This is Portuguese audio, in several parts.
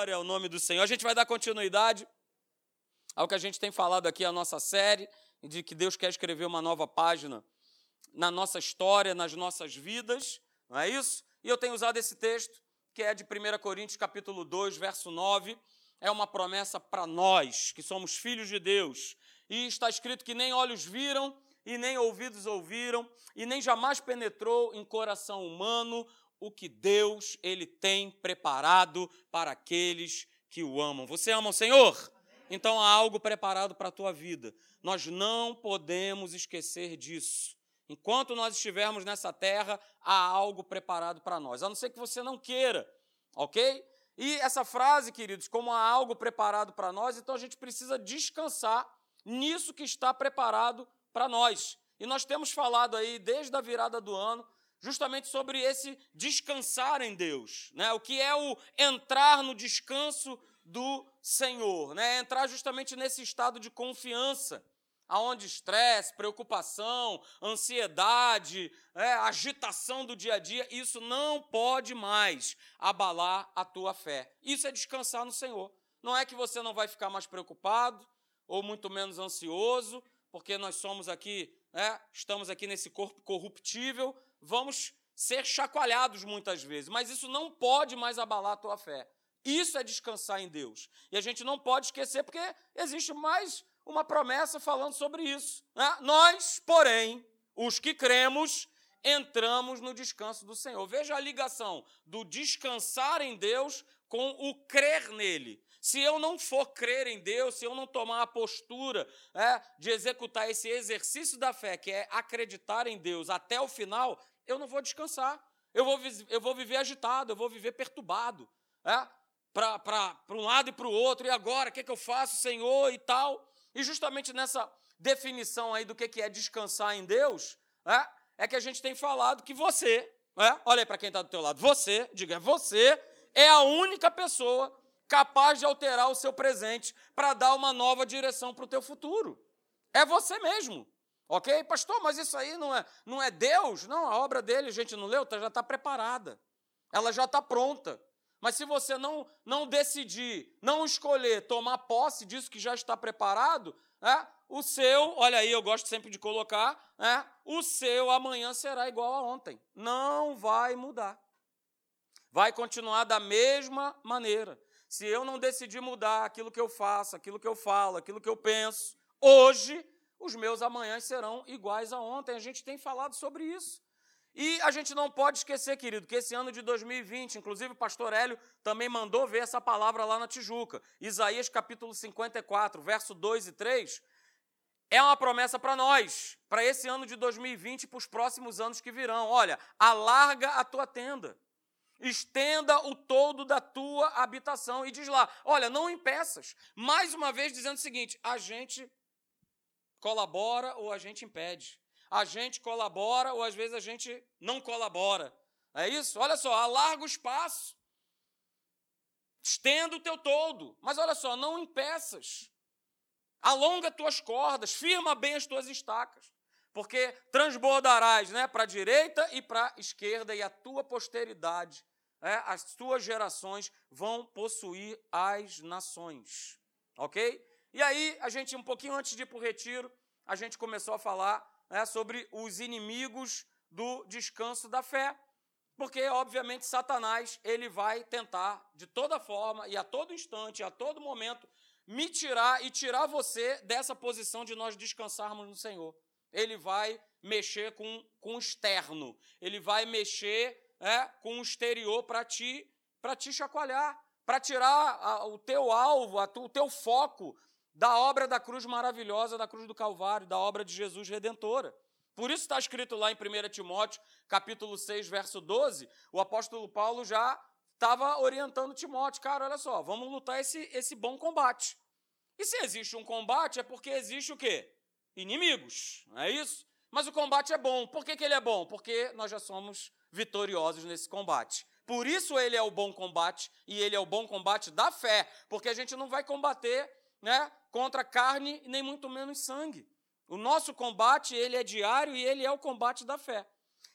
Glória ao nome do Senhor. A gente vai dar continuidade ao que a gente tem falado aqui, a nossa série, de que Deus quer escrever uma nova página na nossa história, nas nossas vidas, não é isso? E eu tenho usado esse texto, que é de 1 Coríntios, capítulo 2, verso 9. É uma promessa para nós, que somos filhos de Deus. E está escrito que nem olhos viram, e nem ouvidos ouviram, e nem jamais penetrou em coração humano o que Deus ele tem preparado para aqueles que o amam. Você ama o Senhor? Então há algo preparado para a tua vida. Nós não podemos esquecer disso. Enquanto nós estivermos nessa terra, há algo preparado para nós. A não ser que você não queira, ok? E essa frase, queridos, como há algo preparado para nós, então a gente precisa descansar nisso que está preparado para nós. E nós temos falado aí desde a virada do ano justamente sobre esse descansar em Deus, né? O que é o entrar no descanso do Senhor, né? Entrar justamente nesse estado de confiança, aonde estresse, preocupação, ansiedade, é, agitação do dia a dia, isso não pode mais abalar a tua fé. Isso é descansar no Senhor. Não é que você não vai ficar mais preocupado ou muito menos ansioso, porque nós somos aqui, né, estamos aqui nesse corpo corruptível, vamos ser chacoalhados muitas vezes, mas isso não pode mais abalar a tua fé. Isso é descansar em Deus. E a gente não pode esquecer, porque existe mais uma promessa falando sobre isso. Né? Nós, porém, os que cremos, entramos no descanso do Senhor. Veja a ligação do descansar em Deus com o crer nele. Se eu não for crer em Deus, se eu não tomar a postura é, de executar esse exercício da fé, que é acreditar em Deus até o final, eu não vou descansar. Eu vou, eu vou viver agitado, eu vou viver perturbado. É? Para um lado e para o outro, e agora, o que, é que eu faço, Senhor, e tal. E justamente nessa definição aí do que, que é descansar em Deus, é, é que a gente tem falado que você, é, olha aí para quem está do teu lado, você, diga, você é a única pessoa capaz de alterar o seu presente para dar uma nova direção para o teu futuro. É você mesmo. Ok? Pastor, mas isso aí não é, não é Deus? Não, a obra dele, a gente não leu, tá, já está preparada. Ela já está pronta. Mas se você não, não decidir, não escolher tomar posse disso que já está preparado, é, o seu, olha aí, eu gosto sempre de colocar, é, o seu amanhã será igual a ontem. Não vai mudar. Vai continuar da mesma maneira. Se eu não decidir mudar aquilo que eu faço, aquilo que eu falo, aquilo que eu penso, hoje, os meus amanhãs serão iguais a ontem. A gente tem falado sobre isso. E a gente não pode esquecer, querido, que esse ano de 2020, inclusive o pastor Hélio também mandou ver essa palavra lá na Tijuca. Isaías capítulo 54, verso 2 e 3, é uma promessa para nós, para esse ano de 2020 e para os próximos anos que virão. Olha, alarga a tua tenda estenda o todo da tua habitação. E diz lá: olha, não impeças. Mais uma vez dizendo o seguinte: a gente colabora ou a gente impede. A gente colabora ou às vezes a gente não colabora. É isso? Olha só, alarga o espaço. Estenda o teu todo. Mas olha só, não impeças. Alonga tuas cordas, firma bem as tuas estacas. Porque transbordarás né, para a direita e para a esquerda, e a tua posteridade é, as suas gerações vão possuir as nações. Ok? E aí, a gente, um pouquinho antes de ir para o retiro, a gente começou a falar né, sobre os inimigos do descanso da fé. Porque, obviamente, Satanás ele vai tentar, de toda forma, e a todo instante, a todo momento, me tirar e tirar você dessa posição de nós descansarmos no Senhor. Ele vai mexer com, com o externo, ele vai mexer é, com o exterior para te, te chacoalhar, para tirar a, o teu alvo, a, o teu foco da obra da cruz maravilhosa, da cruz do Calvário, da obra de Jesus redentora. Por isso está escrito lá em 1 Timóteo, capítulo 6, verso 12, o apóstolo Paulo já estava orientando Timóteo, cara, olha só, vamos lutar esse, esse bom combate. E se existe um combate, é porque existe o quê? Inimigos, não é isso? Mas o combate é bom. Por que, que ele é bom? Porque nós já somos vitoriosos nesse combate. Por isso ele é o bom combate e ele é o bom combate da fé, porque a gente não vai combater, né, contra carne nem muito menos sangue. O nosso combate, ele é diário e ele é o combate da fé.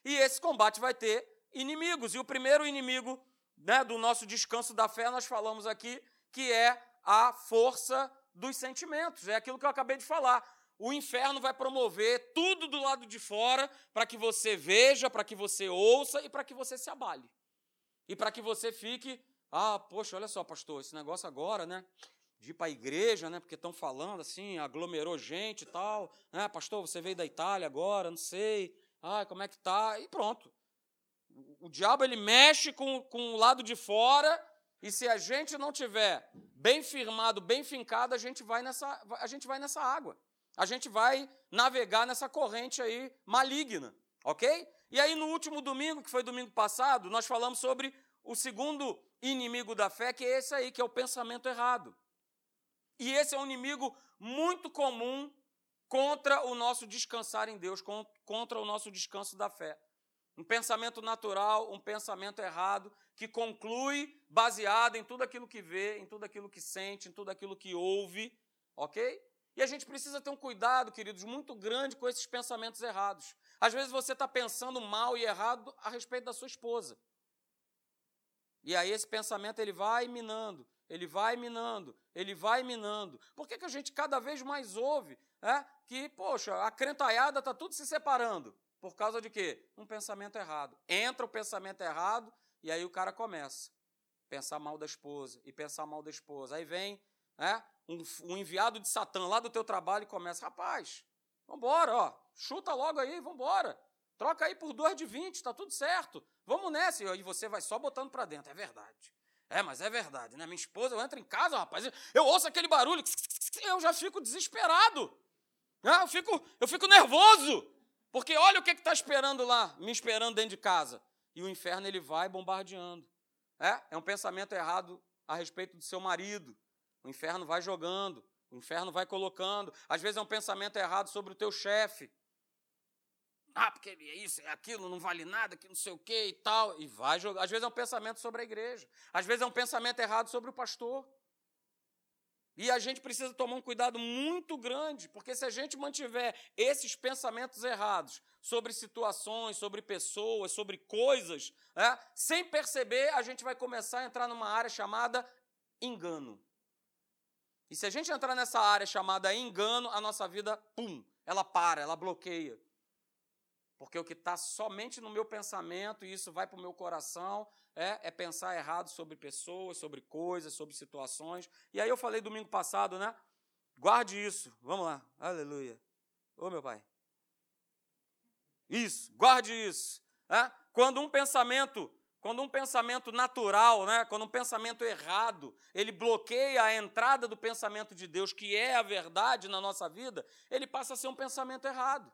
E esse combate vai ter inimigos, e o primeiro inimigo né, do nosso descanso da fé, nós falamos aqui que é a força dos sentimentos. É aquilo que eu acabei de falar. O inferno vai promover tudo do lado de fora para que você veja, para que você ouça e para que você se abale. E para que você fique, ah, poxa, olha só, pastor, esse negócio agora, né? De ir para a igreja, né? Porque estão falando assim, aglomerou gente e tal. Né? Pastor, você veio da Itália agora, não sei. Ah, como é que tá? E pronto. O diabo ele mexe com, com o lado de fora e se a gente não tiver bem firmado, bem fincado, a gente vai nessa, a gente vai nessa água. A gente vai navegar nessa corrente aí maligna, ok? E aí no último domingo, que foi domingo passado, nós falamos sobre o segundo inimigo da fé, que é esse aí, que é o pensamento errado. E esse é um inimigo muito comum contra o nosso descansar em Deus, contra o nosso descanso da fé. Um pensamento natural, um pensamento errado, que conclui baseado em tudo aquilo que vê, em tudo aquilo que sente, em tudo aquilo que ouve, ok? E a gente precisa ter um cuidado, queridos, muito grande com esses pensamentos errados. Às vezes você está pensando mal e errado a respeito da sua esposa. E aí esse pensamento ele vai minando, ele vai minando, ele vai minando. Por que, que a gente cada vez mais ouve é, que, poxa, a crentaiada está tudo se separando? Por causa de quê? Um pensamento errado. Entra o pensamento errado e aí o cara começa a pensar mal da esposa e pensar mal da esposa. Aí vem né, um, um enviado de Satã lá do teu trabalho e começa, rapaz, vambora, ó, chuta logo aí, vambora. Troca aí por duas de 20, está tudo certo. Vamos nessa. E você vai só botando para dentro. É verdade. É, mas é verdade, né? Minha esposa, eu entro em casa, rapaz, eu ouço aquele barulho, eu já fico desesperado. Né, eu fico, eu fico nervoso. Porque olha o que está esperando lá, me esperando dentro de casa. E o inferno ele vai bombardeando. É, é um pensamento errado a respeito do seu marido. O inferno vai jogando, o inferno vai colocando. Às vezes é um pensamento errado sobre o teu chefe. Ah, porque é isso, é aquilo, não vale nada, que não sei o quê e tal. E vai jogar. Às vezes é um pensamento sobre a igreja. Às vezes é um pensamento errado sobre o pastor. E a gente precisa tomar um cuidado muito grande, porque se a gente mantiver esses pensamentos errados sobre situações, sobre pessoas, sobre coisas, né, sem perceber, a gente vai começar a entrar numa área chamada engano. E se a gente entrar nessa área chamada engano, a nossa vida, pum, ela para, ela bloqueia. Porque o que está somente no meu pensamento, e isso vai para o meu coração, é, é pensar errado sobre pessoas, sobre coisas, sobre situações. E aí eu falei domingo passado, né? Guarde isso. Vamos lá. Aleluia. Ô meu pai. Isso, guarde isso. É? Quando um pensamento, quando um pensamento natural, né? quando um pensamento errado, ele bloqueia a entrada do pensamento de Deus, que é a verdade na nossa vida, ele passa a ser um pensamento errado.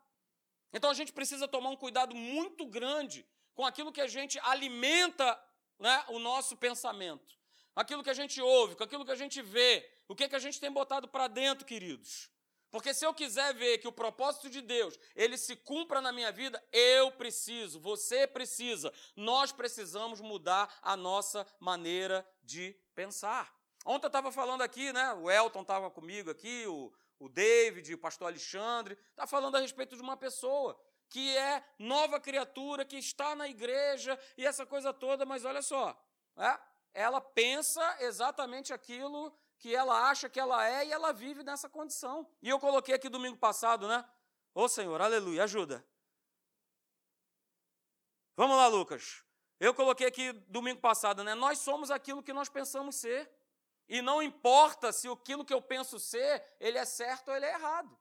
Então a gente precisa tomar um cuidado muito grande com aquilo que a gente alimenta né, o nosso pensamento, aquilo que a gente ouve, com aquilo que a gente vê, o que, que a gente tem botado para dentro, queridos. Porque se eu quiser ver que o propósito de Deus, ele se cumpra na minha vida, eu preciso, você precisa, nós precisamos mudar a nossa maneira de pensar. Ontem eu estava falando aqui, né? O Elton estava comigo aqui, o, o David, o pastor Alexandre, está falando a respeito de uma pessoa que é nova criatura, que está na igreja e essa coisa toda, mas olha só, é, ela pensa exatamente aquilo que ela acha que ela é e ela vive nessa condição. E eu coloquei aqui domingo passado, né? Ô Senhor, aleluia, ajuda. Vamos lá, Lucas. Eu coloquei aqui domingo passado, né? Nós somos aquilo que nós pensamos ser. E não importa se aquilo que eu penso ser, ele é certo ou ele é errado.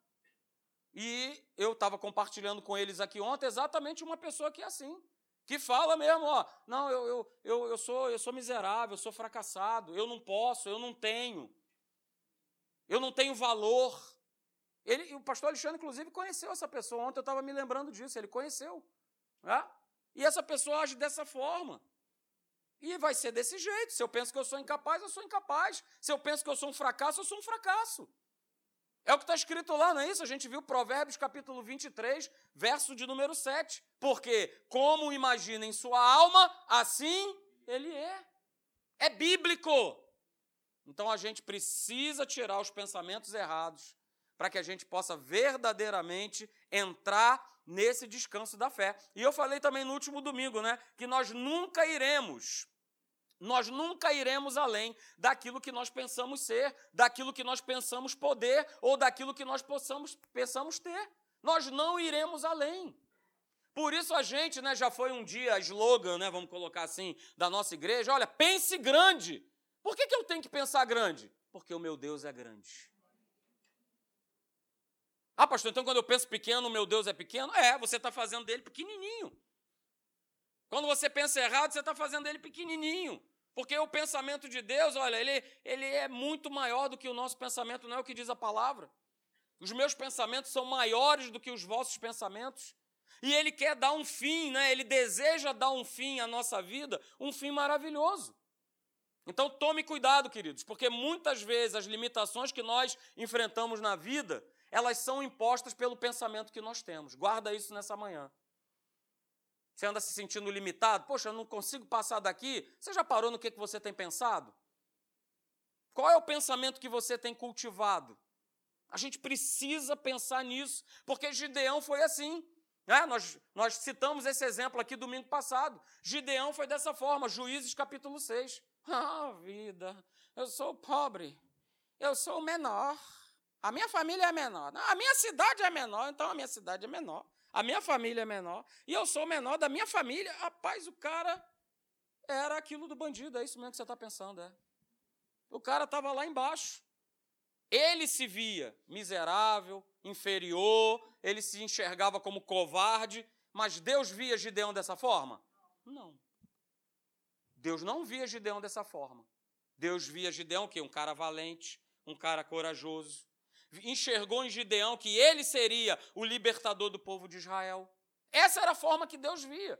E eu estava compartilhando com eles aqui ontem exatamente uma pessoa que é assim, que fala mesmo, ó, não, eu, eu, eu, eu, sou, eu sou miserável, eu sou fracassado, eu não posso, eu não tenho, eu não tenho valor. Ele, o pastor Alexandre, inclusive, conheceu essa pessoa. Ontem eu estava me lembrando disso, ele conheceu. Né? E essa pessoa age dessa forma. E vai ser desse jeito. Se eu penso que eu sou incapaz, eu sou incapaz. Se eu penso que eu sou um fracasso, eu sou um fracasso. É o que está escrito lá, não é isso? A gente viu Provérbios capítulo 23, verso de número 7. Porque, como imagina em sua alma, assim ele é. É bíblico. Então a gente precisa tirar os pensamentos errados para que a gente possa verdadeiramente entrar nesse descanso da fé. E eu falei também no último domingo, né, que nós nunca iremos nós nunca iremos além daquilo que nós pensamos ser, daquilo que nós pensamos poder ou daquilo que nós possamos, pensamos ter. Nós não iremos além. Por isso a gente, né, já foi um dia slogan, né, vamos colocar assim, da nossa igreja, olha, pense grande. Por que, que eu tenho que pensar grande? Porque o meu Deus é grande. Ah, pastor, então quando eu penso pequeno, meu Deus é pequeno? É, você está fazendo dele pequenininho. Quando você pensa errado, você está fazendo dele pequenininho. Porque o pensamento de Deus, olha, ele, ele é muito maior do que o nosso pensamento, não é o que diz a palavra. Os meus pensamentos são maiores do que os vossos pensamentos. E ele quer dar um fim, né? ele deseja dar um fim à nossa vida, um fim maravilhoso. Então tome cuidado, queridos, porque muitas vezes as limitações que nós enfrentamos na vida, elas são impostas pelo pensamento que nós temos. Guarda isso nessa manhã. Você anda se sentindo limitado? Poxa, eu não consigo passar daqui. Você já parou no que você tem pensado? Qual é o pensamento que você tem cultivado? A gente precisa pensar nisso, porque Gideão foi assim. Né? Nós, nós citamos esse exemplo aqui domingo passado. Gideão foi dessa forma, Juízes capítulo 6. Ah, vida, eu sou pobre, eu sou o menor, a minha família é menor, a minha cidade é menor, então a minha cidade é menor a minha família é menor e eu sou menor da minha família. Rapaz, o cara era aquilo do bandido, é isso mesmo que você está pensando, é. O cara estava lá embaixo. Ele se via miserável, inferior, ele se enxergava como covarde, mas Deus via Gideão dessa forma? Não. Deus não via Gideão dessa forma. Deus via Gideão que um cara valente, um cara corajoso, enxergou em Gideão que ele seria o libertador do povo de Israel. Essa era a forma que Deus via.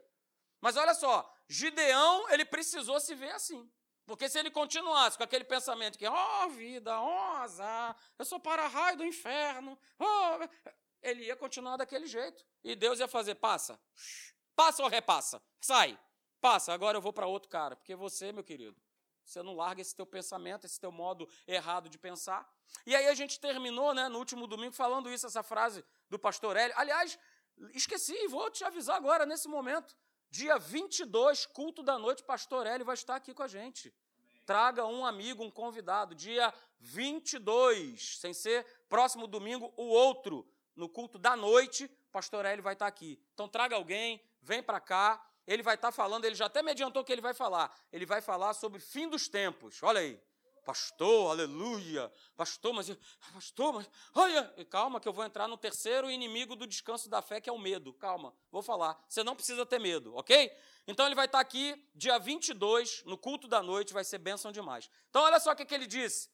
Mas olha só, Gideão, ele precisou se ver assim. Porque se ele continuasse com aquele pensamento que, ó oh, vida, ó oh, azar, eu sou para-raio do inferno, oh, ele ia continuar daquele jeito. E Deus ia fazer, passa, passa ou repassa, sai, passa, agora eu vou para outro cara. Porque você, meu querido, você não larga esse teu pensamento, esse teu modo errado de pensar. E aí a gente terminou, né, no último domingo, falando isso, essa frase do pastor Hélio. Aliás, esqueci, vou te avisar agora, nesse momento. Dia 22, culto da noite, pastor Hélio vai estar aqui com a gente. Traga um amigo, um convidado. Dia 22, sem ser próximo domingo, o outro, no culto da noite, pastor Hélio vai estar aqui. Então traga alguém, vem para cá. Ele vai estar falando, ele já até me adiantou que ele vai falar. Ele vai falar sobre fim dos tempos. Olha aí. Pastor, aleluia. Pastor, mas pastor, mas olha, calma que eu vou entrar no terceiro inimigo do descanso da fé, que é o medo. Calma, vou falar. Você não precisa ter medo, OK? Então ele vai estar aqui dia 22, no culto da noite, vai ser bênção demais. Então olha só o que, que ele disse.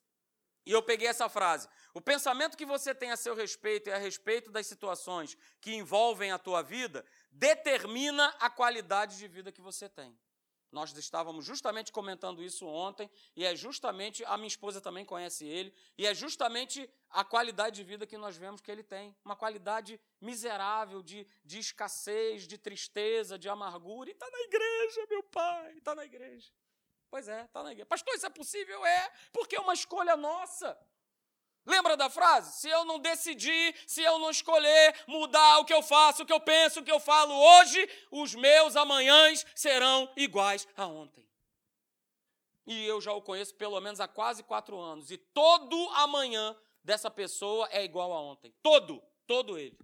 E eu peguei essa frase. O pensamento que você tem a seu respeito e a respeito das situações que envolvem a tua vida determina a qualidade de vida que você tem. Nós estávamos justamente comentando isso ontem, e é justamente, a minha esposa também conhece ele, e é justamente a qualidade de vida que nós vemos que ele tem. Uma qualidade miserável, de, de escassez, de tristeza, de amargura, e está na igreja, meu pai, está na igreja. Pois é, está na igreja. Pastor, isso é possível? É, porque é uma escolha nossa. Lembra da frase? Se eu não decidir, se eu não escolher mudar o que eu faço, o que eu penso, o que eu falo hoje, os meus amanhãs serão iguais a ontem. E eu já o conheço pelo menos há quase quatro anos. E todo amanhã dessa pessoa é igual a ontem. Todo, todo ele.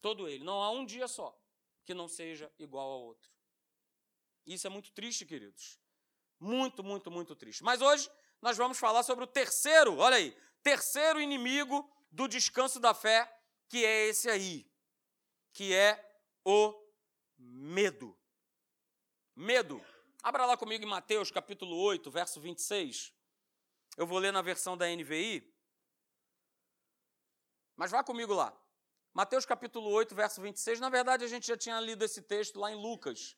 Todo ele. Não há um dia só que não seja igual ao outro. Isso é muito triste, queridos. Muito, muito, muito triste. Mas hoje nós vamos falar sobre o terceiro, olha aí, terceiro inimigo do descanso da fé, que é esse aí, que é o medo. Medo. Abra lá comigo em Mateus capítulo 8, verso 26. Eu vou ler na versão da NVI. Mas vá comigo lá. Mateus capítulo 8, verso 26. Na verdade, a gente já tinha lido esse texto lá em Lucas.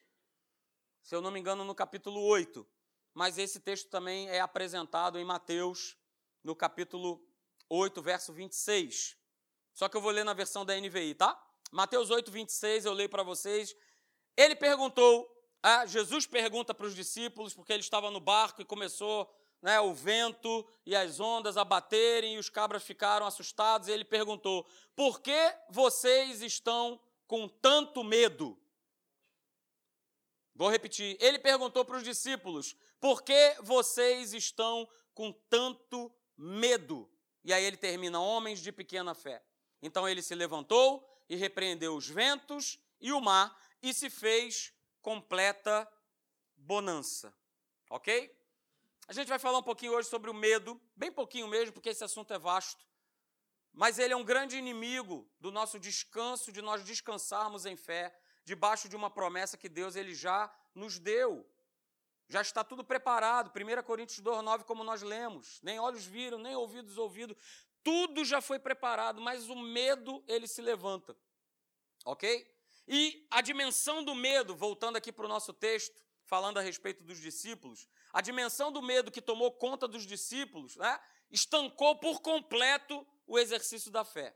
Se eu não me engano, no capítulo 8. Mas esse texto também é apresentado em Mateus no capítulo 8, verso 26. Só que eu vou ler na versão da NVI, tá? Mateus 8, 26, eu leio para vocês. Ele perguntou, ah, Jesus pergunta para os discípulos, porque ele estava no barco e começou né, o vento e as ondas a baterem e os cabras ficaram assustados. E ele perguntou: Por que vocês estão com tanto medo? Vou repetir. Ele perguntou para os discípulos: por que vocês estão com tanto medo? E aí ele termina: homens de pequena fé. Então ele se levantou e repreendeu os ventos e o mar e se fez completa bonança. Ok? A gente vai falar um pouquinho hoje sobre o medo, bem pouquinho mesmo, porque esse assunto é vasto. Mas ele é um grande inimigo do nosso descanso, de nós descansarmos em fé, debaixo de uma promessa que Deus ele já nos deu. Já está tudo preparado. 1 Coríntios 2,9, como nós lemos. Nem olhos viram, nem ouvidos ouvidos. Tudo já foi preparado, mas o medo ele se levanta. Ok? E a dimensão do medo, voltando aqui para o nosso texto, falando a respeito dos discípulos, a dimensão do medo que tomou conta dos discípulos, né, estancou por completo o exercício da fé.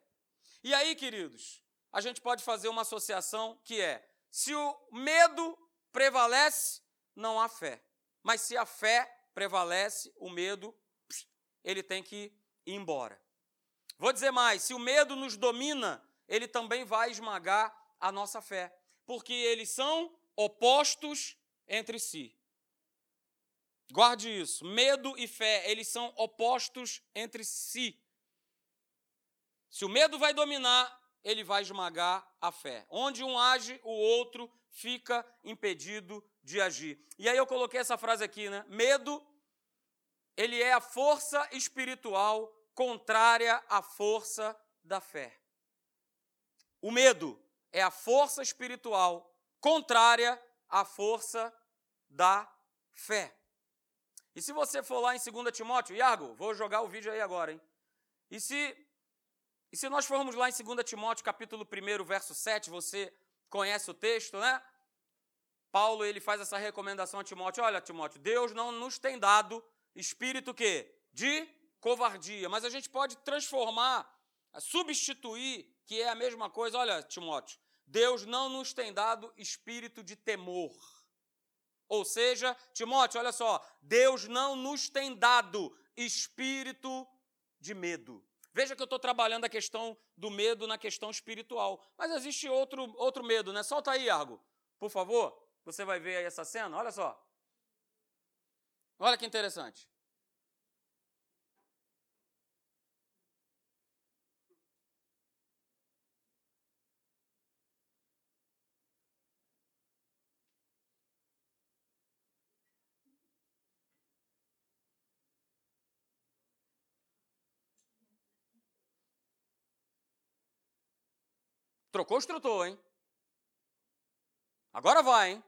E aí, queridos, a gente pode fazer uma associação que é: se o medo prevalece, não há fé. Mas se a fé prevalece, o medo, ele tem que ir embora. Vou dizer mais: se o medo nos domina, ele também vai esmagar a nossa fé, porque eles são opostos entre si. Guarde isso. Medo e fé, eles são opostos entre si. Se o medo vai dominar, ele vai esmagar a fé. Onde um age, o outro fica impedido de agir. E aí eu coloquei essa frase aqui, né? Medo, ele é a força espiritual contrária à força da fé. O medo é a força espiritual contrária à força da fé. E se você for lá em 2 Timóteo, Iago, vou jogar o vídeo aí agora, hein? E se, e se nós formos lá em 2 Timóteo, capítulo 1, verso 7, você conhece o texto, né? Paulo ele faz essa recomendação a Timóteo: olha, Timóteo, Deus não nos tem dado espírito que de covardia, mas a gente pode transformar, substituir, que é a mesma coisa. Olha, Timóteo, Deus não nos tem dado espírito de temor. Ou seja, Timóteo, olha só, Deus não nos tem dado espírito de medo. Veja que eu estou trabalhando a questão do medo na questão espiritual. Mas existe outro, outro medo, né? Solta aí, Argo, por favor. Você vai ver aí essa cena, olha só. Olha que interessante. Trocou o instrutor, hein? Agora vai, hein?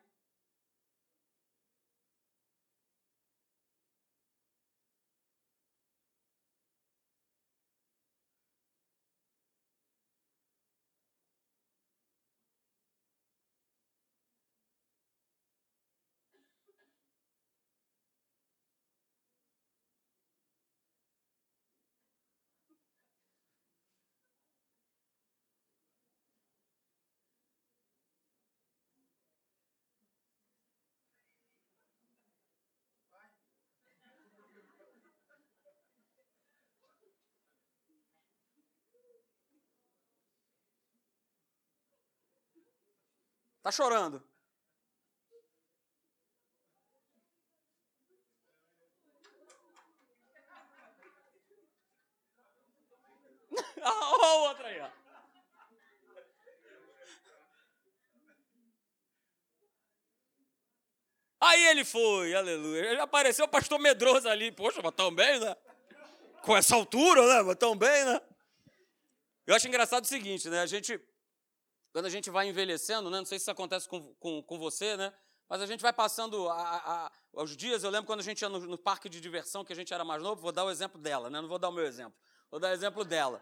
Tá chorando. Olha o outro aí, ó. Aí ele foi, aleluia. Ele apareceu o pastor medroso ali. Poxa, mas tão bem, né? Com essa altura, né? Mas tão bem, né? Eu acho engraçado o seguinte, né? A gente quando a gente vai envelhecendo, né? não sei se isso acontece com, com, com você, né? mas a gente vai passando a, os dias. Eu lembro quando a gente ia no, no, parque de diversão, que a gente era mais novo, vou dar o exemplo dela, né? não vou dar o meu exemplo, vou dar o exemplo dela.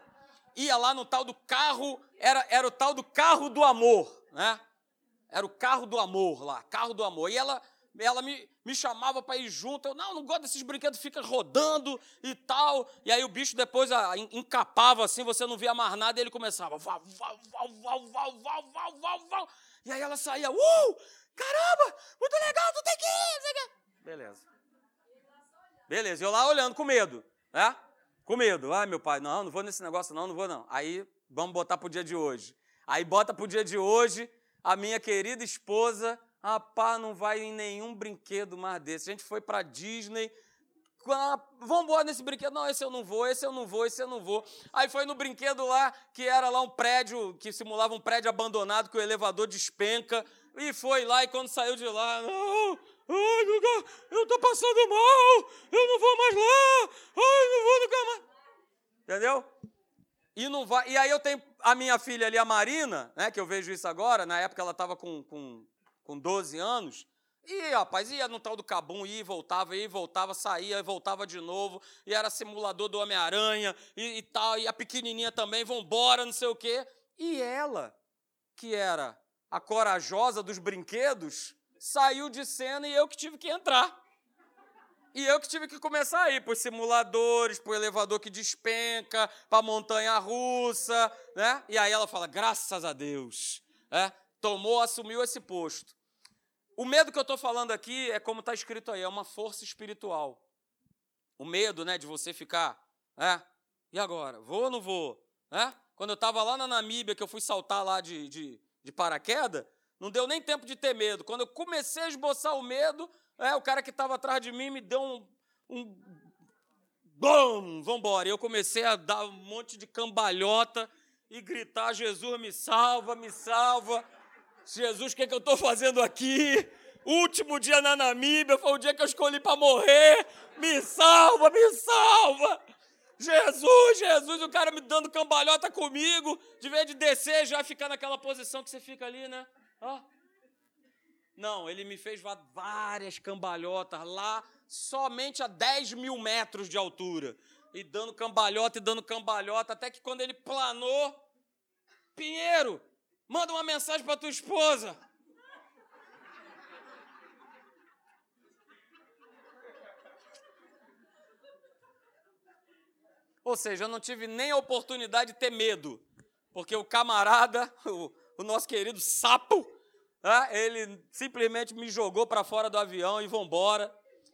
Ia lá no tal do carro, era, era o tal do carro do amor, né? Era o carro do amor lá, carro do amor. E ela ela me, me chamava para ir junto. Eu, não, não gosto desses brinquedos, fica rodando e tal. E aí o bicho depois ah, encapava assim, você não via mais nada, e ele começava. Val, val, val, val, val, val, val, val, val. E aí ela saía, uh, caramba, muito legal, tu tem que ir. Beleza. Beleza, eu lá olhando com medo, né? Com medo. Ai, meu pai, não, não vou nesse negócio, não, não vou, não. Aí vamos botar pro dia de hoje. Aí bota pro dia de hoje, a minha querida esposa Rapaz, não vai em nenhum brinquedo mais desse. A gente foi para Disney. Vamos embora nesse brinquedo. Não, esse eu não vou, esse eu não vou, esse eu não vou. Aí foi no brinquedo lá, que era lá um prédio, que simulava um prédio abandonado, que o elevador despenca. E foi lá, e quando saiu de lá, não, ai, eu tô passando mal, eu não vou mais lá, ai, não vou nunca mais. Entendeu? E, não vai, e aí eu tenho a minha filha ali, a Marina, né, que eu vejo isso agora, na época ela estava com, com, com 12 anos, e, rapaz, ia no tal do Cabum, ia e voltava, ia e voltava, saía e voltava de novo, e era simulador do Homem-Aranha e, e, tal, e a pequenininha também, vambora, não sei o quê. E ela, que era a corajosa dos brinquedos, saiu de cena e eu que tive que entrar. E eu que tive que começar a ir para os simuladores, para o elevador que despenca, para a montanha russa, né? E aí ela fala, graças a Deus, é, tomou, assumiu esse posto. O medo que eu estou falando aqui é como está escrito aí, é uma força espiritual. O medo, né, de você ficar, é, e agora, vou ou não vou? É? Quando eu estava lá na Namíbia, que eu fui saltar lá de, de, de paraquedas, não deu nem tempo de ter medo. Quando eu comecei a esboçar o medo, é, o cara que estava atrás de mim me deu um. um Bum! Vambora. E eu comecei a dar um monte de cambalhota e gritar: Jesus, me salva, me salva. Jesus, o que, é que eu estou fazendo aqui? Último dia na Namíbia foi o dia que eu escolhi para morrer. Me salva, me salva. Jesus, Jesus, o cara me dando cambalhota comigo, de vez de descer, já ficar naquela posição que você fica ali, né? Ah, não, ele me fez várias cambalhotas lá, somente a 10 mil metros de altura. E dando cambalhota e dando cambalhota, até que quando ele planou, Pinheiro, manda uma mensagem para tua esposa. Ou seja, eu não tive nem a oportunidade de ter medo, porque o camarada, o, o nosso querido sapo, ele simplesmente me jogou para fora do avião e vambora.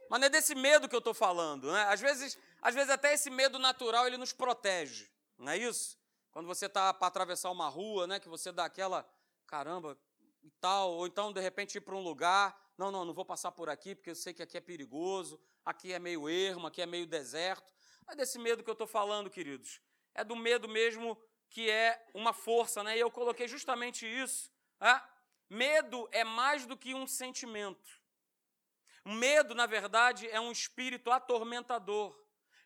Mas não é desse medo que eu estou falando. Né? Às, vezes, às vezes até esse medo natural ele nos protege. Não é isso? Quando você está para atravessar uma rua, né, que você dá aquela, caramba, e tal, ou então de repente ir para um lugar, não, não, não vou passar por aqui porque eu sei que aqui é perigoso, aqui é meio ermo, aqui é meio deserto. É desse medo que eu estou falando, queridos. É do medo mesmo que é uma força, né? E eu coloquei justamente isso. Né? Medo é mais do que um sentimento. Medo, na verdade, é um espírito atormentador,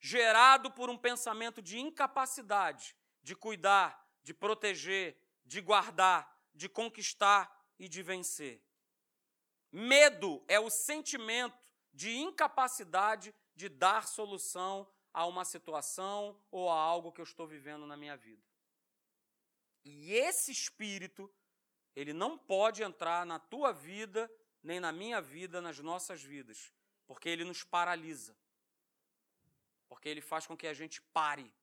gerado por um pensamento de incapacidade de cuidar, de proteger, de guardar, de conquistar e de vencer. Medo é o sentimento de incapacidade de dar solução a uma situação ou a algo que eu estou vivendo na minha vida. E esse espírito ele não pode entrar na tua vida, nem na minha vida, nas nossas vidas, porque ele nos paralisa. Porque ele faz com que a gente pare.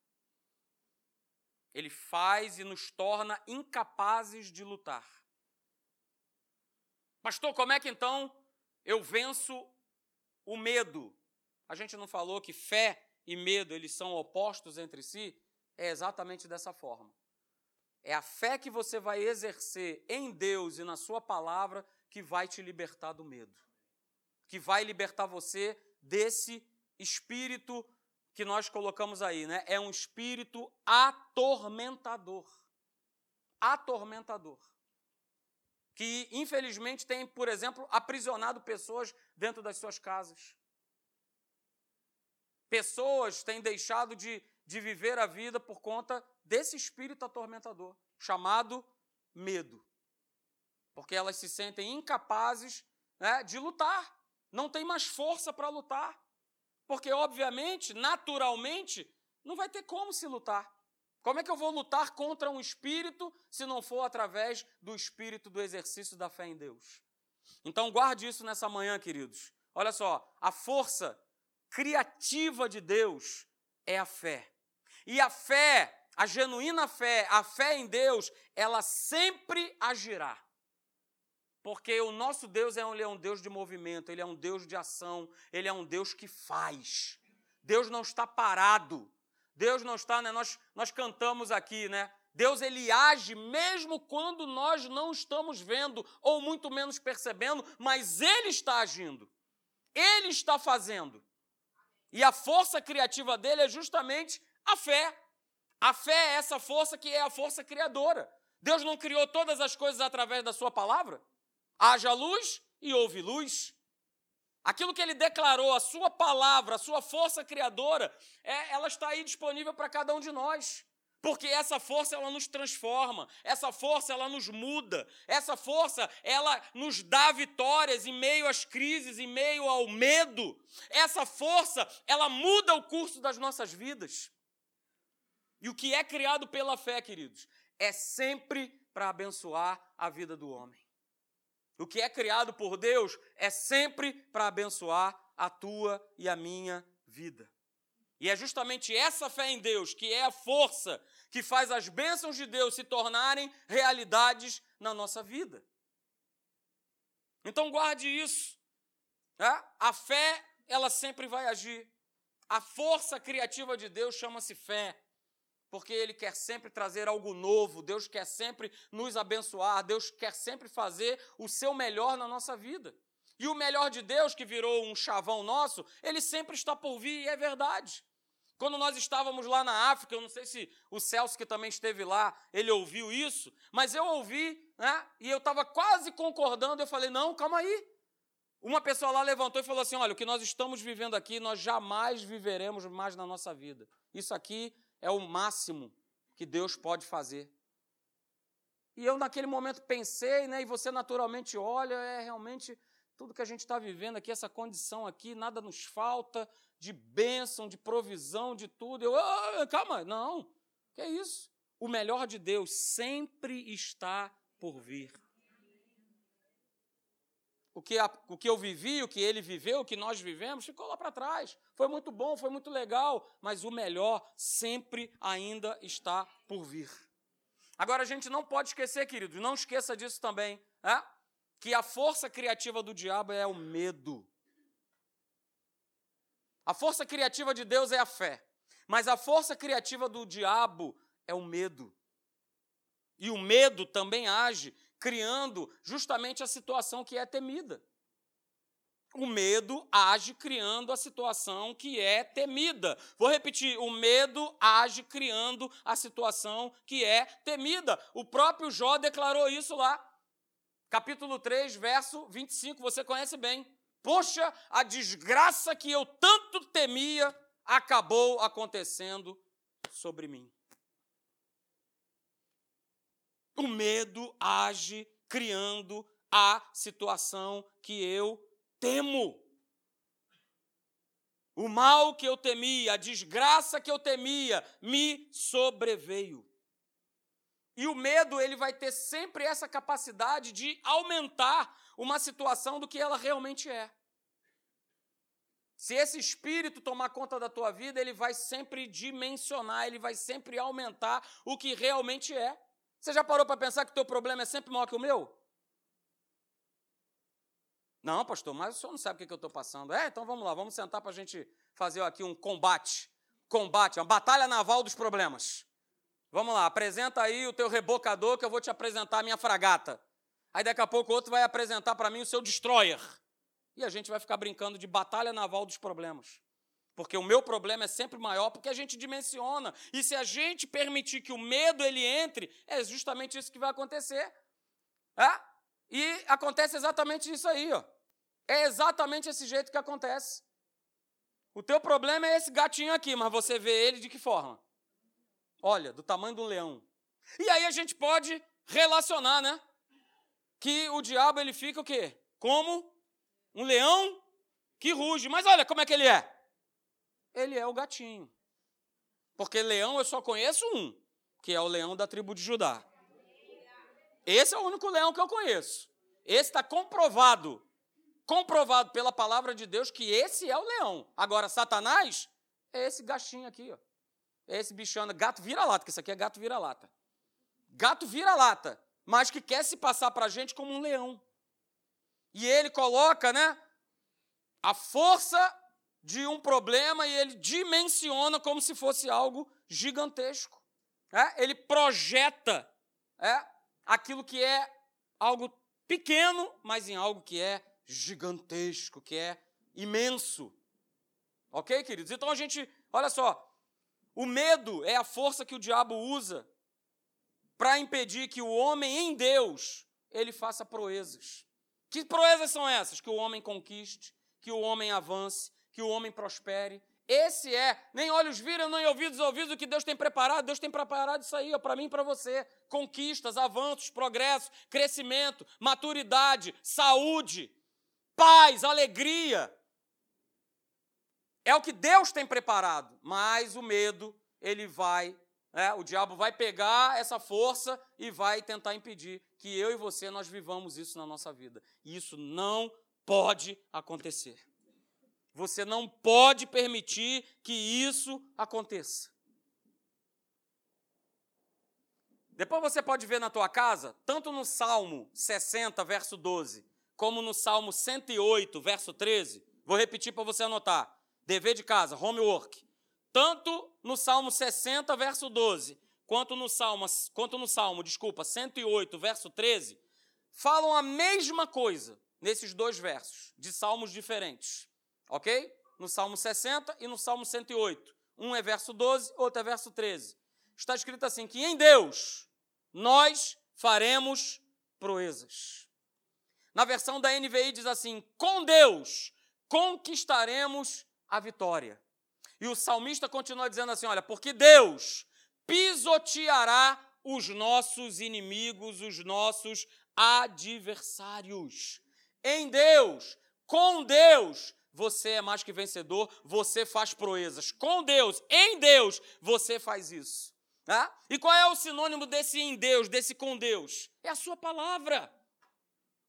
Ele faz e nos torna incapazes de lutar. Pastor, como é que então eu venço o medo? A gente não falou que fé e medo eles são opostos entre si? É exatamente dessa forma. É a fé que você vai exercer em Deus e na Sua palavra que vai te libertar do medo, que vai libertar você desse espírito que nós colocamos aí, né? É um espírito atormentador. Atormentador. Que, infelizmente, tem, por exemplo, aprisionado pessoas dentro das suas casas. Pessoas têm deixado de, de viver a vida por conta desse espírito atormentador, chamado medo. Porque elas se sentem incapazes né, de lutar, não tem mais força para lutar. Porque, obviamente, naturalmente, não vai ter como se lutar. Como é que eu vou lutar contra um espírito se não for através do espírito do exercício da fé em Deus? Então, guarde isso nessa manhã, queridos. Olha só, a força criativa de Deus é a fé. E a fé a genuína fé, a fé em Deus, ela sempre agirá. Porque o nosso Deus é um, ele é um Deus de movimento, ele é um Deus de ação, ele é um Deus que faz. Deus não está parado. Deus não está, né? Nós, nós cantamos aqui, né? Deus ele age mesmo quando nós não estamos vendo ou muito menos percebendo, mas ele está agindo. Ele está fazendo. E a força criativa dele é justamente a fé. A fé é essa força que é a força criadora. Deus não criou todas as coisas através da sua palavra? Haja luz e houve luz. Aquilo que ele declarou, a sua palavra, a sua força criadora, é, ela está aí disponível para cada um de nós. Porque essa força ela nos transforma, essa força ela nos muda, essa força ela nos dá vitórias em meio às crises, em meio ao medo. Essa força ela muda o curso das nossas vidas. E o que é criado pela fé, queridos, é sempre para abençoar a vida do homem. O que é criado por Deus é sempre para abençoar a tua e a minha vida. E é justamente essa fé em Deus que é a força que faz as bênçãos de Deus se tornarem realidades na nossa vida. Então guarde isso. Né? A fé, ela sempre vai agir. A força criativa de Deus chama-se fé porque Ele quer sempre trazer algo novo, Deus quer sempre nos abençoar, Deus quer sempre fazer o seu melhor na nossa vida. E o melhor de Deus, que virou um chavão nosso, ele sempre está por vir, e é verdade. Quando nós estávamos lá na África, eu não sei se o Celso, que também esteve lá, ele ouviu isso, mas eu ouvi, né? E eu estava quase concordando, eu falei: não, calma aí. Uma pessoa lá levantou e falou assim: olha, o que nós estamos vivendo aqui, nós jamais viveremos mais na nossa vida. Isso aqui é o máximo que Deus pode fazer. E eu, naquele momento, pensei, né, e você naturalmente olha, é realmente tudo que a gente está vivendo aqui, essa condição aqui, nada nos falta de bênção, de provisão, de tudo. Eu, oh, calma, não, que é isso? O melhor de Deus sempre está por vir. O que, a, o que eu vivi, o que ele viveu, o que nós vivemos, ficou lá para trás. Foi muito bom, foi muito legal, mas o melhor sempre ainda está por vir. Agora, a gente não pode esquecer, queridos, não esqueça disso também, é? que a força criativa do diabo é o medo. A força criativa de Deus é a fé, mas a força criativa do diabo é o medo. E o medo também age criando justamente a situação que é temida. O medo age criando a situação que é temida. Vou repetir: o medo age criando a situação que é temida. O próprio Jó declarou isso lá. Capítulo 3, verso 25, você conhece bem. Poxa, a desgraça que eu tanto temia acabou acontecendo sobre mim. O medo age criando a situação que eu temo. O mal que eu temia, a desgraça que eu temia, me sobreveio. E o medo, ele vai ter sempre essa capacidade de aumentar uma situação do que ela realmente é. Se esse espírito tomar conta da tua vida, ele vai sempre dimensionar, ele vai sempre aumentar o que realmente é. Você já parou para pensar que o teu problema é sempre maior que o meu? Não, pastor, mas o senhor não sabe o que eu estou passando. É, então vamos lá, vamos sentar para a gente fazer aqui um combate. Combate, uma batalha naval dos problemas. Vamos lá, apresenta aí o teu rebocador que eu vou te apresentar a minha fragata. Aí daqui a pouco o outro vai apresentar para mim o seu destroyer. E a gente vai ficar brincando de batalha naval dos problemas. Porque o meu problema é sempre maior porque a gente dimensiona. E se a gente permitir que o medo ele entre, é justamente isso que vai acontecer. É? E acontece exatamente isso aí, ó. É exatamente esse jeito que acontece. O teu problema é esse gatinho aqui, mas você vê ele de que forma? Olha, do tamanho um leão. E aí a gente pode relacionar, né? Que o diabo ele fica o quê? Como um leão que ruge. Mas olha como é que ele é ele é o gatinho. Porque leão eu só conheço um, que é o leão da tribo de Judá. Esse é o único leão que eu conheço. Esse está comprovado, comprovado pela palavra de Deus que esse é o leão. Agora, Satanás é esse gatinho aqui, ó. É esse bichano, gato vira-lata, que isso aqui é gato vira-lata. Gato vira-lata, mas que quer se passar para a gente como um leão. E ele coloca, né, a força de um problema e ele dimensiona como se fosse algo gigantesco. é, ele projeta é, aquilo que é algo pequeno, mas em algo que é gigantesco, que é imenso. Ok, queridos? Então a gente, olha só, o medo é a força que o diabo usa para impedir que o homem em Deus ele faça proezas. Que proezas são essas? Que o homem conquiste, que o homem avance, que o homem prospere. Esse é, nem olhos viram, nem ouvidos ouvidos o que Deus tem preparado. Deus tem preparado isso aí, para mim e para você. Conquistas, avanços, progressos, crescimento, maturidade, saúde, paz, alegria. É o que Deus tem preparado, mas o medo, ele vai, é, o diabo vai pegar essa força e vai tentar impedir que eu e você nós vivamos isso na nossa vida. E isso não pode acontecer. Você não pode permitir que isso aconteça. Depois você pode ver na tua casa, tanto no Salmo 60, verso 12, como no Salmo 108, verso 13. Vou repetir para você anotar. Dever de casa, homework. Tanto no Salmo 60, verso 12, quanto no Salmo, quanto no Salmo, desculpa, 108, verso 13, falam a mesma coisa nesses dois versos, de salmos diferentes ok? No Salmo 60 e no Salmo 108. Um é verso 12, outro é verso 13. Está escrito assim: que em Deus nós faremos proezas. Na versão da NVI diz assim: com Deus conquistaremos a vitória. E o salmista continua dizendo assim: olha, porque Deus pisoteará os nossos inimigos, os nossos adversários. Em Deus, com Deus, você é mais que vencedor, você faz proezas. Com Deus, em Deus, você faz isso. Tá? E qual é o sinônimo desse em Deus, desse com Deus? É a sua palavra.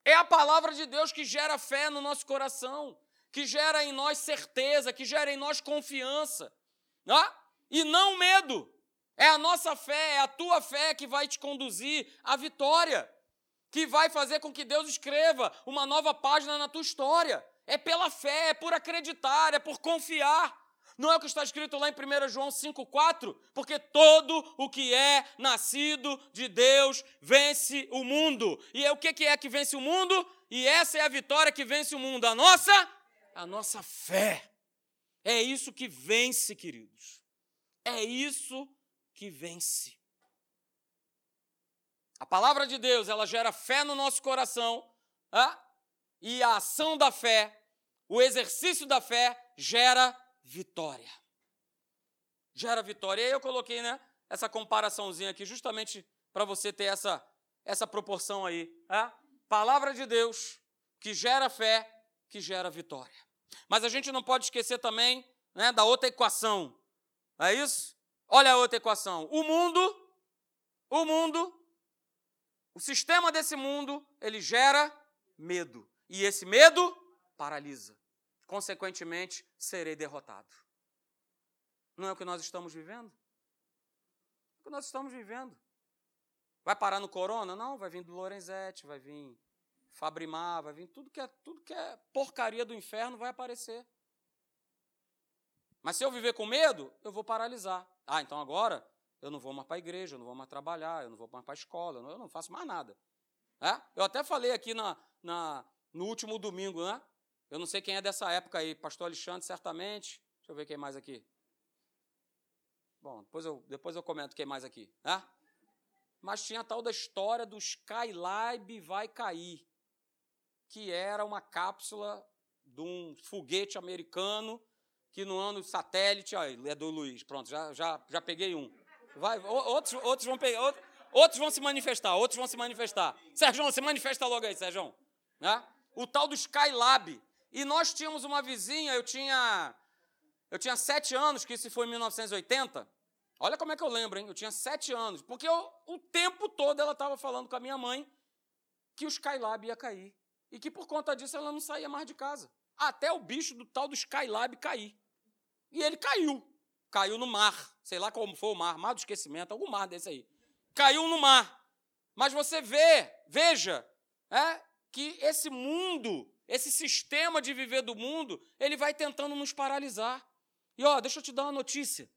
É a palavra de Deus que gera fé no nosso coração, que gera em nós certeza, que gera em nós confiança. Tá? E não medo. É a nossa fé, é a tua fé que vai te conduzir à vitória, que vai fazer com que Deus escreva uma nova página na tua história. É pela fé, é por acreditar, é por confiar. Não é o que está escrito lá em 1 João 5,4? Porque todo o que é nascido de Deus vence o mundo. E é o que é que vence o mundo? E essa é a vitória que vence o mundo. A nossa? A nossa fé. É isso que vence, queridos. É isso que vence. A palavra de Deus, ela gera fé no nosso coração. E a ação da fé, o exercício da fé gera vitória. Gera vitória. E aí eu coloquei, né, essa comparaçãozinha aqui justamente para você ter essa essa proporção aí, é? Palavra de Deus que gera fé, que gera vitória. Mas a gente não pode esquecer também, né, da outra equação. É isso? Olha a outra equação. O mundo, o mundo, o sistema desse mundo, ele gera medo. E esse medo paralisa. Consequentemente, serei derrotado. Não é o que nós estamos vivendo? É o que nós estamos vivendo. Vai parar no corona? Não, vai vir do Lorenzetti, vai vir Fabrimar, vai vir tudo que é tudo que é porcaria do inferno vai aparecer. Mas se eu viver com medo, eu vou paralisar. Ah, então agora eu não vou mais para a igreja, eu não vou mais trabalhar, eu não vou mais para a escola, eu não faço mais nada. É? Eu até falei aqui na, na, no último domingo, né? Eu não sei quem é dessa época aí, pastor Alexandre, certamente. Deixa eu ver quem mais aqui. Bom, depois eu, depois eu comento quem mais aqui, né? Mas tinha a tal da história do Skylab vai cair, que era uma cápsula de um foguete americano que no ano satélite, ó, é do Luiz, pronto, já, já, já peguei um. Vai, outros, outros vão pegar, outros, outros vão se manifestar, outros vão se manifestar. Sérgio, se manifesta logo aí, Sérgio. Né? O tal do Skylab. E nós tínhamos uma vizinha, eu tinha eu tinha sete anos, que isso foi em 1980. Olha como é que eu lembro, hein? Eu tinha sete anos, porque eu, o tempo todo ela estava falando com a minha mãe que o Skylab ia cair. E que por conta disso ela não saía mais de casa. Até o bicho do tal do Skylab cair. E ele caiu. Caiu no mar. Sei lá como foi o mar, mar do esquecimento, algum mar desse aí. Caiu no mar. Mas você vê, veja, é, que esse mundo, esse sistema de viver do mundo, ele vai tentando nos paralisar. E ó, deixa eu te dar uma notícia.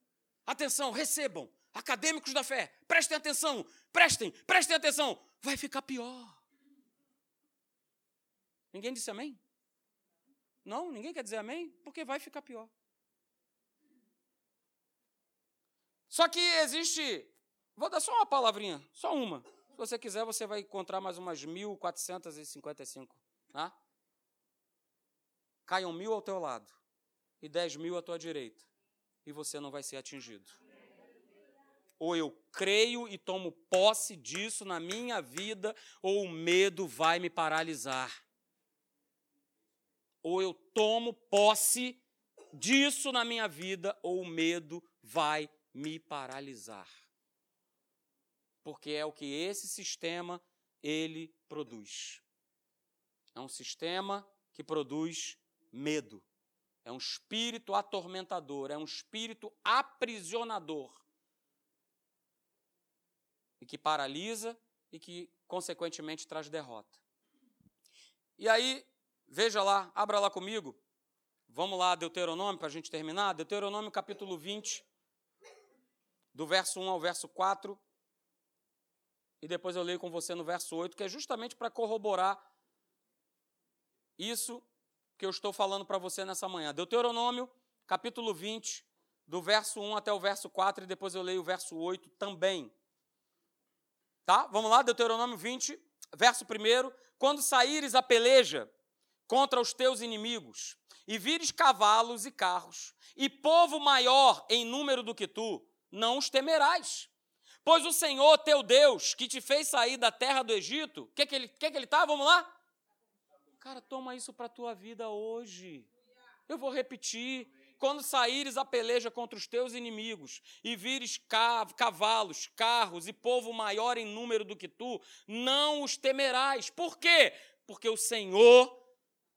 Atenção, recebam. acadêmicos da fé, prestem atenção, prestem, prestem atenção, vai ficar pior. Ninguém disse amém? Não, ninguém quer dizer amém? Porque vai ficar pior. Só que existe, vou dar só uma palavrinha, só uma. Se você quiser, você vai encontrar mais umas 1.455. Tá? Caiam mil ao teu lado e dez mil à tua direita. E você não vai ser atingido. Ou eu creio e tomo posse disso na minha vida, ou o medo vai me paralisar. Ou eu tomo posse disso na minha vida, ou o medo vai me paralisar. Porque é o que esse sistema ele produz. É um sistema que produz medo. É um espírito atormentador, é um espírito aprisionador. E que paralisa e que, consequentemente, traz derrota. E aí, veja lá, abra lá comigo. Vamos lá, Deuteronômio, para a gente terminar. Deuteronômio capítulo 20, do verso 1 ao verso 4. E depois eu leio com você no verso 8, que é justamente para corroborar isso que eu estou falando para você nessa manhã. Deuteronômio, capítulo 20, do verso 1 até o verso 4, e depois eu leio o verso 8 também. Tá? Vamos lá, Deuteronômio 20, verso 1. Quando saíres a peleja contra os teus inimigos, e vires cavalos e carros, e povo maior em número do que tu, não os temerás. Pois o Senhor teu Deus, que te fez sair da terra do Egito, o que, que ele? Que que tá? Vamos lá? Cara, toma isso para a tua vida hoje. Eu vou repetir. Quando saíres a peleja contra os teus inimigos e vires cavalos, carros e povo maior em número do que tu, não os temerás. Por quê? Porque o Senhor,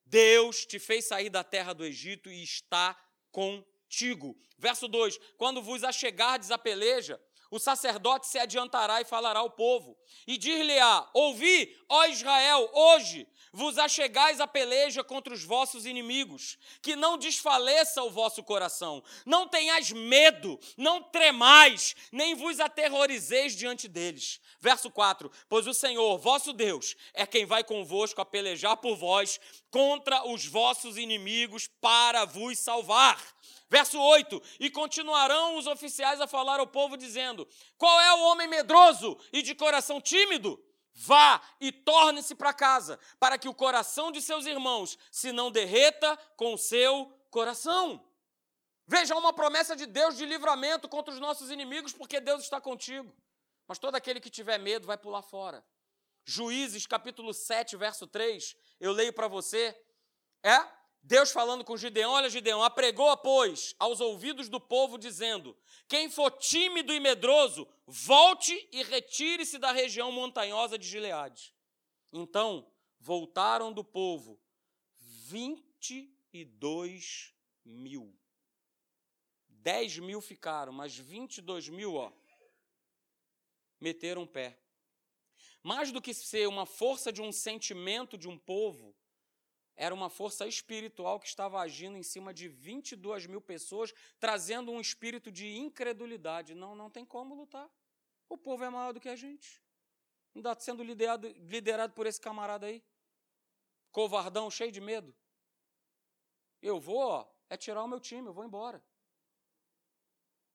Deus, te fez sair da terra do Egito e está contigo. Verso 2: Quando vos achegardes a peleja, o sacerdote se adiantará e falará ao povo, e dir-lhe-á: Ouvi, ó Israel, hoje vos achegais a peleja contra os vossos inimigos, que não desfaleça o vosso coração, não tenhais medo, não tremais, nem vos aterrorizeis diante deles. Verso 4: Pois o Senhor, vosso Deus, é quem vai convosco a pelejar por vós contra os vossos inimigos para vos salvar. Verso 8: E continuarão os oficiais a falar ao povo, dizendo: Qual é o homem medroso e de coração tímido? Vá e torne-se para casa, para que o coração de seus irmãos se não derreta com o seu coração. Veja uma promessa de Deus de livramento contra os nossos inimigos, porque Deus está contigo. Mas todo aquele que tiver medo vai pular fora. Juízes capítulo 7, verso 3, eu leio para você. É Deus falando com Gideão: Olha, Gideão, apregou, pois, aos ouvidos do povo, dizendo: Quem for tímido e medroso, volte e retire-se da região montanhosa de Gileade. Então voltaram do povo 22 mil. 10 mil ficaram, mas 22 mil, ó, meteram pé. Mais do que ser uma força de um sentimento de um povo, era uma força espiritual que estava agindo em cima de 22 mil pessoas, trazendo um espírito de incredulidade. Não, não tem como lutar. O povo é maior do que a gente. Não está sendo liderado, liderado por esse camarada aí. Covardão, cheio de medo. Eu vou, ó, é tirar o meu time, eu vou embora.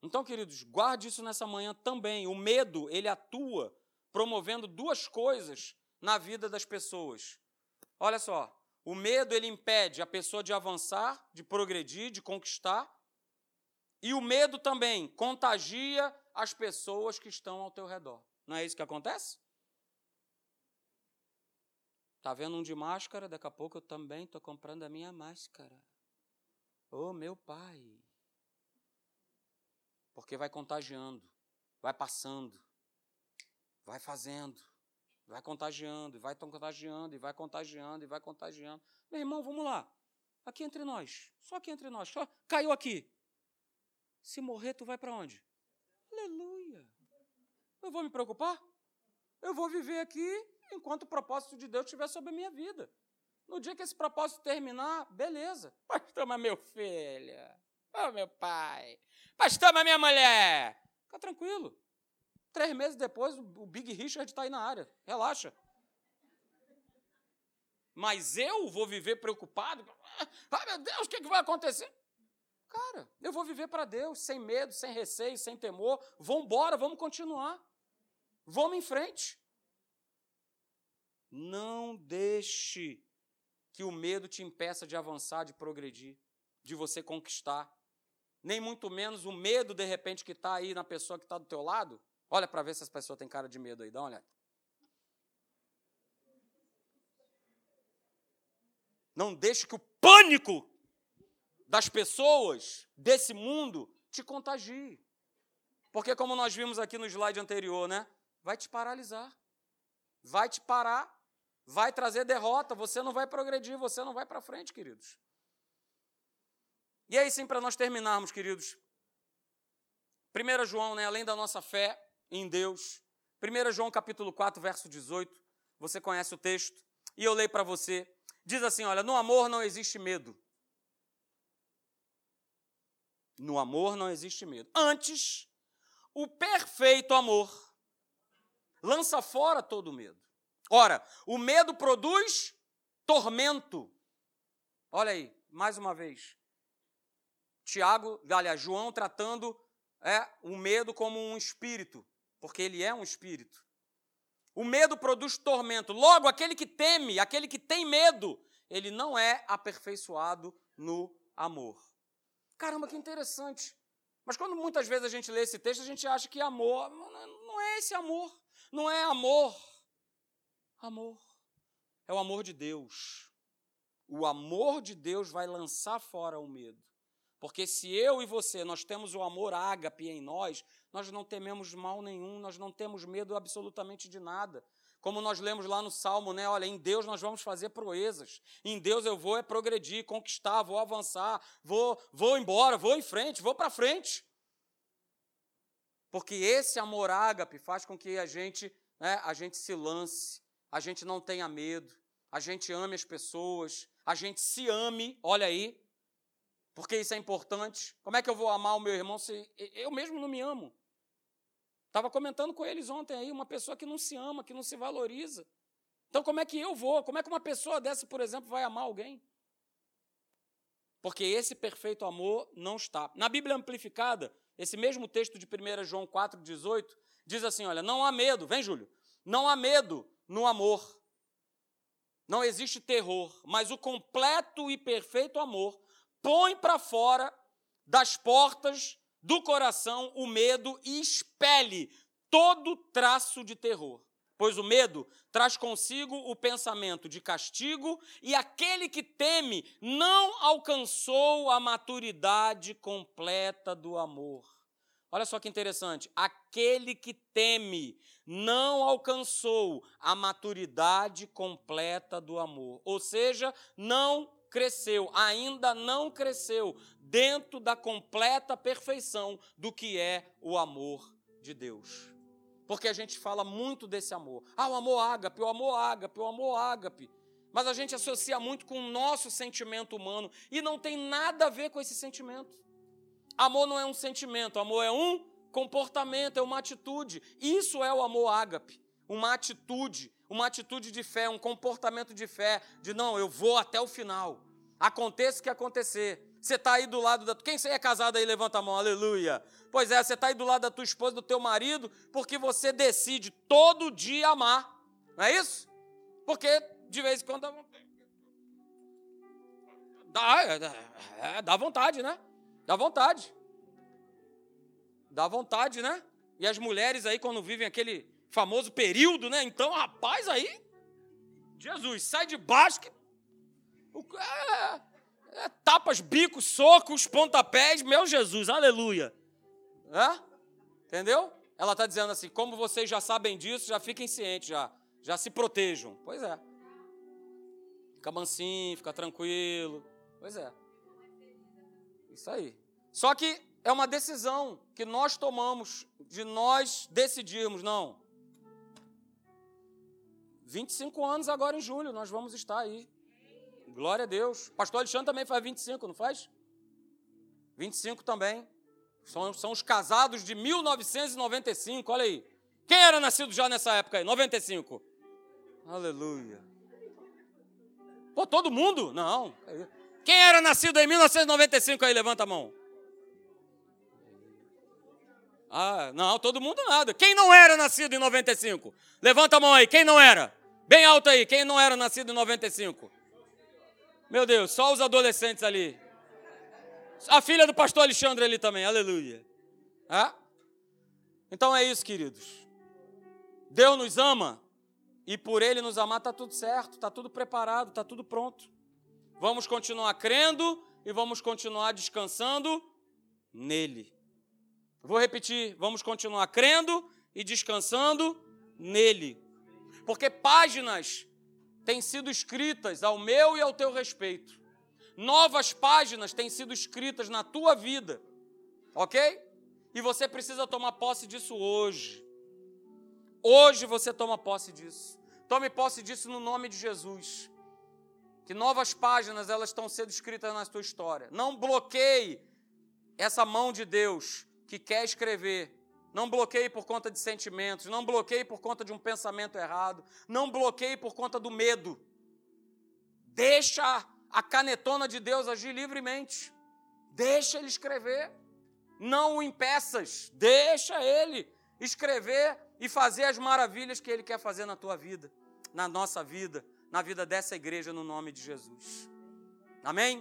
Então, queridos, guarde isso nessa manhã também. O medo, ele atua promovendo duas coisas na vida das pessoas. Olha só, o medo ele impede a pessoa de avançar, de progredir, de conquistar. E o medo também contagia as pessoas que estão ao teu redor. Não é isso que acontece? Tá vendo um de máscara? Daqui a pouco eu também estou comprando a minha máscara. Oh, meu pai. Porque vai contagiando, vai passando, vai fazendo. Vai contagiando, e vai contagiando, e vai contagiando, e vai contagiando. Meu irmão, vamos lá. Aqui entre nós. Só aqui entre nós. Só caiu aqui. Se morrer, tu vai para onde? Aleluia. Eu vou me preocupar? Eu vou viver aqui enquanto o propósito de Deus estiver sobre a minha vida. No dia que esse propósito terminar, beleza. Pastor, mas meu filho. Oh, meu pai. Pastor, mas minha mulher. Fica tranquilo. Três meses depois, o Big Richard está aí na área. Relaxa. Mas eu vou viver preocupado? Ai, meu Deus, o que, que vai acontecer? Cara, eu vou viver para Deus, sem medo, sem receio, sem temor. Vamos embora, vamos continuar. Vamos em frente. Não deixe que o medo te impeça de avançar, de progredir, de você conquistar. Nem muito menos o medo, de repente, que está aí na pessoa que está do teu lado. Olha para ver se essa pessoa tem cara de medo aí, dá uma olhada. Não deixe que o pânico das pessoas desse mundo te contagie. Porque, como nós vimos aqui no slide anterior, né? Vai te paralisar. Vai te parar. Vai trazer derrota. Você não vai progredir. Você não vai para frente, queridos. E aí, sim, para nós terminarmos, queridos. 1 João, né, além da nossa fé em Deus. 1 João capítulo 4, verso 18. Você conhece o texto. E eu leio para você. Diz assim: olha, no amor não existe medo. No amor não existe medo. Antes, o perfeito amor lança fora todo medo. Ora, o medo produz tormento. Olha aí, mais uma vez. Tiago, aliás, João tratando é, o medo como um espírito, porque ele é um espírito. O medo produz tormento. Logo, aquele que teme, aquele que tem medo, ele não é aperfeiçoado no amor. Caramba, que interessante. Mas quando muitas vezes a gente lê esse texto, a gente acha que amor não é esse amor. Não é amor. Amor. É o amor de Deus. O amor de Deus vai lançar fora o medo. Porque se eu e você nós temos o amor ágape em nós, nós não tememos mal nenhum, nós não temos medo absolutamente de nada. Como nós lemos lá no Salmo, né? Olha, em Deus nós vamos fazer proezas. Em Deus eu vou é progredir, conquistar, vou avançar, vou, vou embora, vou em frente, vou para frente. Porque esse amor ágape faz com que a gente, né, a gente se lance, a gente não tenha medo, a gente ame as pessoas, a gente se ame, olha aí, porque isso é importante. Como é que eu vou amar o meu irmão se eu mesmo não me amo? Estava comentando com eles ontem aí, uma pessoa que não se ama, que não se valoriza. Então, como é que eu vou? Como é que uma pessoa dessa, por exemplo, vai amar alguém? Porque esse perfeito amor não está. Na Bíblia Amplificada, esse mesmo texto de 1 João 4,18, diz assim: olha, não há medo, vem, Júlio, não há medo no amor. Não existe terror, mas o completo e perfeito amor põe para fora das portas do coração o medo e expele todo traço de terror. Pois o medo traz consigo o pensamento de castigo, e aquele que teme não alcançou a maturidade completa do amor. Olha só que interessante. Aquele que teme não alcançou a maturidade completa do amor. Ou seja, não cresceu, ainda não cresceu dentro da completa perfeição do que é o amor de Deus. Porque a gente fala muito desse amor. Ah, o amor ágape, o amor ágape, o amor ágape. Mas a gente associa muito com o nosso sentimento humano e não tem nada a ver com esse sentimento. Amor não é um sentimento, amor é um comportamento, é uma atitude. Isso é o amor ágape, uma atitude uma atitude de fé, um comportamento de fé, de não, eu vou até o final. Aconteça o que acontecer. Você está aí do lado da. Quem é casado aí, levanta a mão, aleluia. Pois é, você está aí do lado da tua esposa, do teu marido, porque você decide todo dia amar. Não é isso? Porque de vez em quando dá, é, é, dá vontade, né? Dá vontade. Dá vontade, né? E as mulheres aí, quando vivem aquele famoso período, né? Então, rapaz, aí, Jesus, sai de baixo que. É, é, tapas, bicos, socos, pontapés, meu Jesus, aleluia. É? Entendeu? Ela está dizendo assim: como vocês já sabem disso, já fiquem cientes, já, já se protejam. Pois é. Fica mansinho, fica tranquilo. Pois é. Isso aí. Só que é uma decisão que nós tomamos de nós decidirmos, não. 25 anos agora em julho, nós vamos estar aí. Glória a Deus. Pastor Alexandre também faz 25, não faz? 25 também. São, são os casados de 1995, olha aí. Quem era nascido já nessa época aí? 95. Aleluia. Pô, todo mundo? Não. Quem era nascido em 1995 aí? Levanta a mão. Ah, não, todo mundo nada. Quem não era nascido em 95? Levanta a mão aí. Quem não era? Bem alto aí. Quem não era nascido em 95? Meu Deus, só os adolescentes ali. A filha do pastor Alexandre ali também. Aleluia. Então é isso, queridos. Deus nos ama e por Ele nos amar está tudo certo, está tudo preparado, está tudo pronto. Vamos continuar crendo e vamos continuar descansando nele. Vou repetir, vamos continuar crendo e descansando nele. Porque páginas têm sido escritas ao meu e ao teu respeito. Novas páginas têm sido escritas na tua vida. OK? E você precisa tomar posse disso hoje. Hoje você toma posse disso. Tome posse disso no nome de Jesus. Que novas páginas elas estão sendo escritas na tua história. Não bloqueie essa mão de Deus que quer escrever. Não bloqueie por conta de sentimentos, não bloqueie por conta de um pensamento errado, não bloqueie por conta do medo. Deixa a canetona de Deus agir livremente. Deixa ele escrever. Não o impeças. Deixa ele escrever e fazer as maravilhas que ele quer fazer na tua vida, na nossa vida, na vida dessa igreja, no nome de Jesus. Amém?